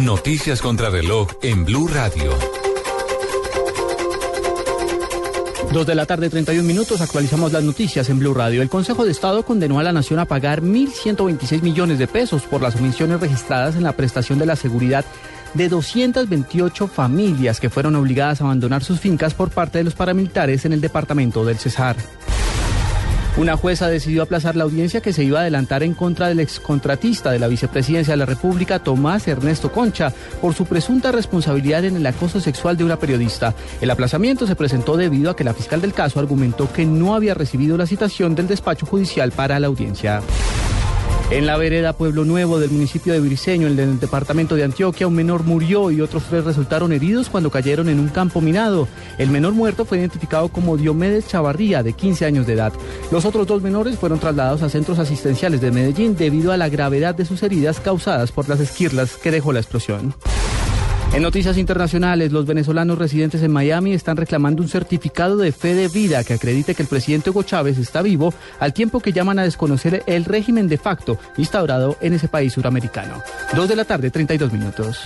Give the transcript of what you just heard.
Noticias contra reloj en Blue Radio. Dos de la tarde, 31 minutos, actualizamos las noticias en Blue Radio. El Consejo de Estado condenó a la Nación a pagar 1.126 millones de pesos por las omisiones registradas en la prestación de la seguridad de 228 familias que fueron obligadas a abandonar sus fincas por parte de los paramilitares en el departamento del Cesar. Una jueza decidió aplazar la audiencia que se iba a adelantar en contra del excontratista de la vicepresidencia de la República, Tomás Ernesto Concha, por su presunta responsabilidad en el acoso sexual de una periodista. El aplazamiento se presentó debido a que la fiscal del caso argumentó que no había recibido la citación del despacho judicial para la audiencia. En la vereda Pueblo Nuevo del municipio de Briceño, en el departamento de Antioquia, un menor murió y otros tres resultaron heridos cuando cayeron en un campo minado. El menor muerto fue identificado como Diomedes Chavarría, de 15 años de edad. Los otros dos menores fueron trasladados a centros asistenciales de Medellín debido a la gravedad de sus heridas causadas por las esquirlas que dejó la explosión. En noticias internacionales, los venezolanos residentes en Miami están reclamando un certificado de fe de vida que acredite que el presidente Hugo Chávez está vivo, al tiempo que llaman a desconocer el régimen de facto instaurado en ese país suramericano. Dos de la tarde, 32 minutos.